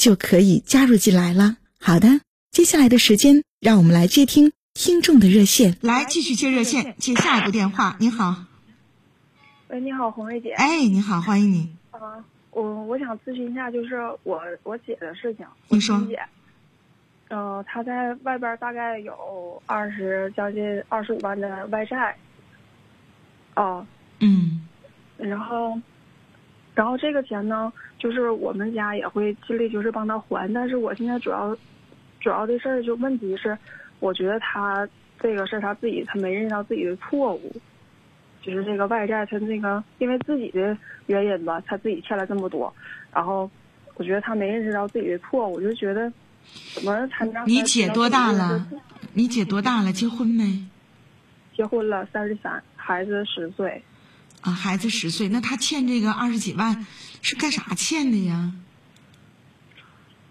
就可以加入进来了。好的，接下来的时间，让我们来接听听众的热线。来，继续接热线，接下一个电话。你好，喂，你好，红瑞姐。哎，你好，欢迎你。啊，我我想咨询一下，就是我我姐的事情。你说。姐。嗯，她在外边大概有二十将近二十五万的外债。哦。嗯。然后，然后这个钱呢，就是我们家也会尽力就是帮他还，但是我现在主要，主要的事儿就问题是，我觉得他这个事儿他自己他没认识到自己的错误，就是这个外债他那个因为自己的原因吧，他自己欠了这么多，然后我觉得他没认识到自己的错误，我就觉得。怎么才能？你姐多大了？你姐多大了？结婚没？结婚了，三十三，孩子十岁。啊，孩子十岁，那他欠这个二十几万，是干啥欠的呀？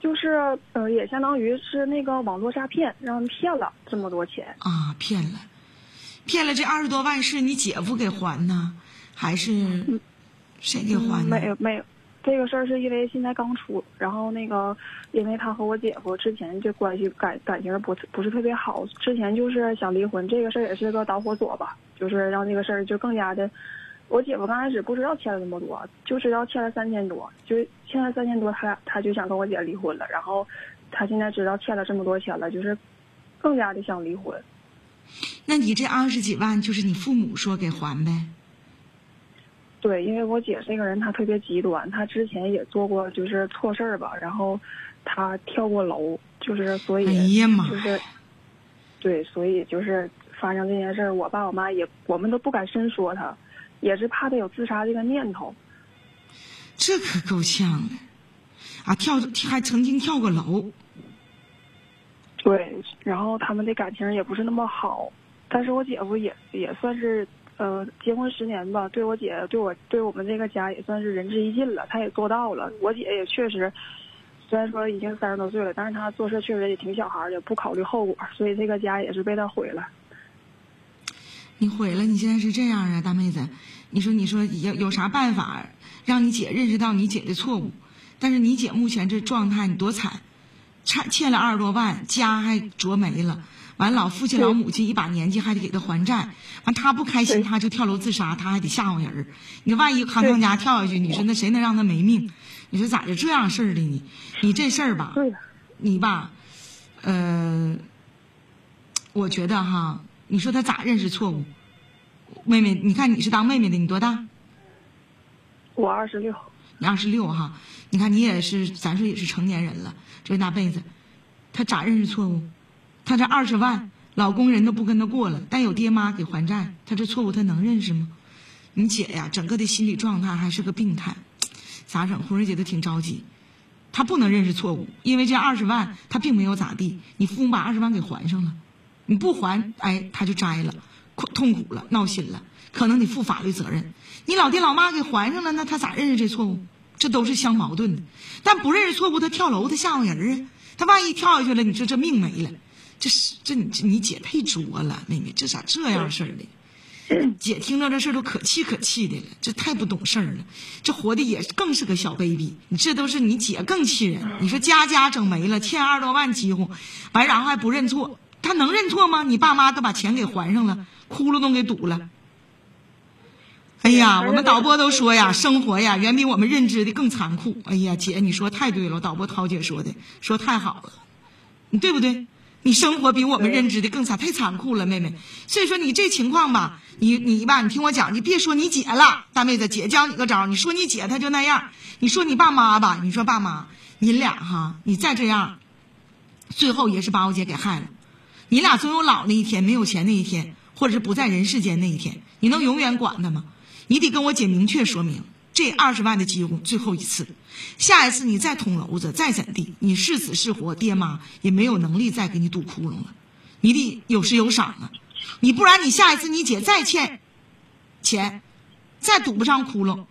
就是呃，也相当于是那个网络诈骗，让人骗了这么多钱。啊，骗了，骗了这二十多万是你姐夫给还呢，还是谁给还的？没有，没有。这个事儿是因为现在刚出，然后那个，因为他和我姐夫之前这关系感感情不不是特别好，之前就是想离婚，这个事儿也是个导火索吧，就是让这个事儿就更加的，我姐夫刚开始不知道欠了那么多，就知道欠了三千多，就欠了三千多，他他就想跟我姐离婚了，然后他现在知道欠了这么多钱了，就是更加的想离婚。那你这二十几万就是你父母说给还呗？对，因为我姐这个人，她特别极端，她之前也做过就是错事儿吧，然后她跳过楼，就是所以就是，对，所以就是发生这件事儿，我爸我妈也我们都不敢深说她，也是怕他有自杀这个念头。这可够呛的，啊，跳还曾经跳过楼。对，然后他们的感情也不是那么好，但是我姐夫也也算是。呃，结婚十年吧，对我姐，对我，对我们这个家也算是仁至义尽了。他也做到了。我姐也确实，虽然说已经三十多岁了，但是他做事确实也挺小孩的，不考虑后果，所以这个家也是被他毁了。你毁了，你现在是这样啊，大妹子？你说，你说有有啥办法让你姐认识到你姐的错误？但是你姐目前这状态，你多惨，欠欠了二十多万，家还着没了。完老父亲老母亲一把年纪还得给他还债，完他不开心他就跳楼自杀，他还得吓唬人儿。你万一康康家跳下去，你说那谁能让他没命？你说咋就这样事儿的呢？你这事儿吧，你吧，呃，我觉得哈，你说他咋认识错误？妹妹，你看你是当妹妹的，你多大？我二十六。你二十六哈？你看你也是，咱说也是成年人了，这大辈子，他咋认识错误？他这二十万，老公人都不跟他过了，但有爹妈给还债，他这错误他能认识吗？你姐呀，整个的心理状态还是个病态，咋整？红瑞姐都挺着急，她不能认识错误，因为这二十万她并没有咋地，你父母把二十万给还上了，你不还，哎，他就摘了，痛苦了，闹心了，可能得负法律责任。你老爹老妈给还上了，那他咋认识这错误？这都是相矛盾的。但不认识错误，他跳楼，他吓唬人啊，他万一跳下去了，你说这命没了。这是这你你姐太作了，妹妹，这咋这样式的？姐听到这事儿都可气可气的了，这太不懂事儿了，这活的也更是个小 baby。你这都是你姐更气人。你说家家整没了，欠二十多万几乎，完然后还不认错，他能认错吗？你爸妈都把钱给还上了，窟窿都给堵了。哎呀，我们导播都说呀，生活呀远比我们认知的更残酷。哎呀，姐，你说太对了，导播涛姐说的说太好了，你对不对？你生活比我们认知的更惨，太残酷了，妹妹。所以说你这情况吧，你你吧，你听我讲，你别说你姐了，大妹子，姐教你个招儿，你说你姐她就那样，你说你爸妈吧，你说爸妈，你俩哈，你再这样，最后也是把我姐给害了。你俩总有老那一天，没有钱那一天，或者是不在人世间那一天，你能永远管他吗？你得跟我姐明确说明，这二十万的机会最后一次，下一次你再捅娄子，再怎地，你是死是活，爹妈也没有能力再给你堵窟窿了，你得有失有赏啊！你不然你下一次你姐再欠钱，再堵不上窟窿，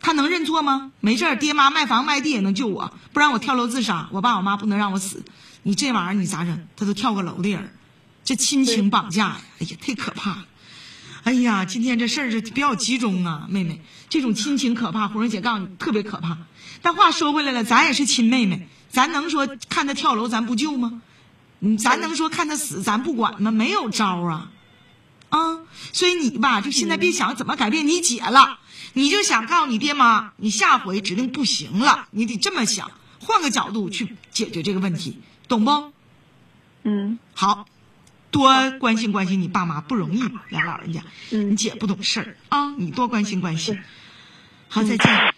他能认错吗？没事儿，爹妈卖房卖地也能救我，不然我跳楼自杀，我爸我妈不能让我死。你这玩意儿你咋整？他都跳个楼的人，这亲情绑架呀！哎呀，太可怕了！哎呀，今天这事儿是比较集中啊，妹妹，这种亲情可怕。红蕊姐告诉你，特别可怕。但话说回来了，咱也是亲妹妹，咱能说看她跳楼咱不救吗？嗯，咱能说看她死咱不管吗？没有招啊！啊，所以你吧，就现在别想怎么改变你姐了，你就想告诉你爹妈，你下回指定不行了，你得这么想，换个角度去解决这个问题，懂不？嗯好，多关心关心你爸妈不容易，俩老人家，嗯你姐不懂事儿啊，你多关心关心。好，再见。